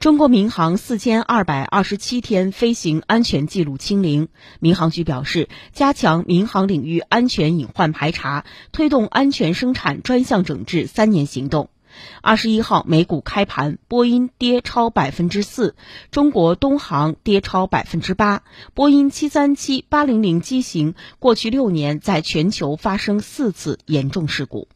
中国民航四千二百二十七天飞行安全记录清零民航局表示加强民航领域安全隐患排查推动安全生产专项整治三年行动。二十一号美股开盘波音跌超百分之四中国东航跌超百分之八波音七三七八零零机型过去六年在全球发生四次严重事故。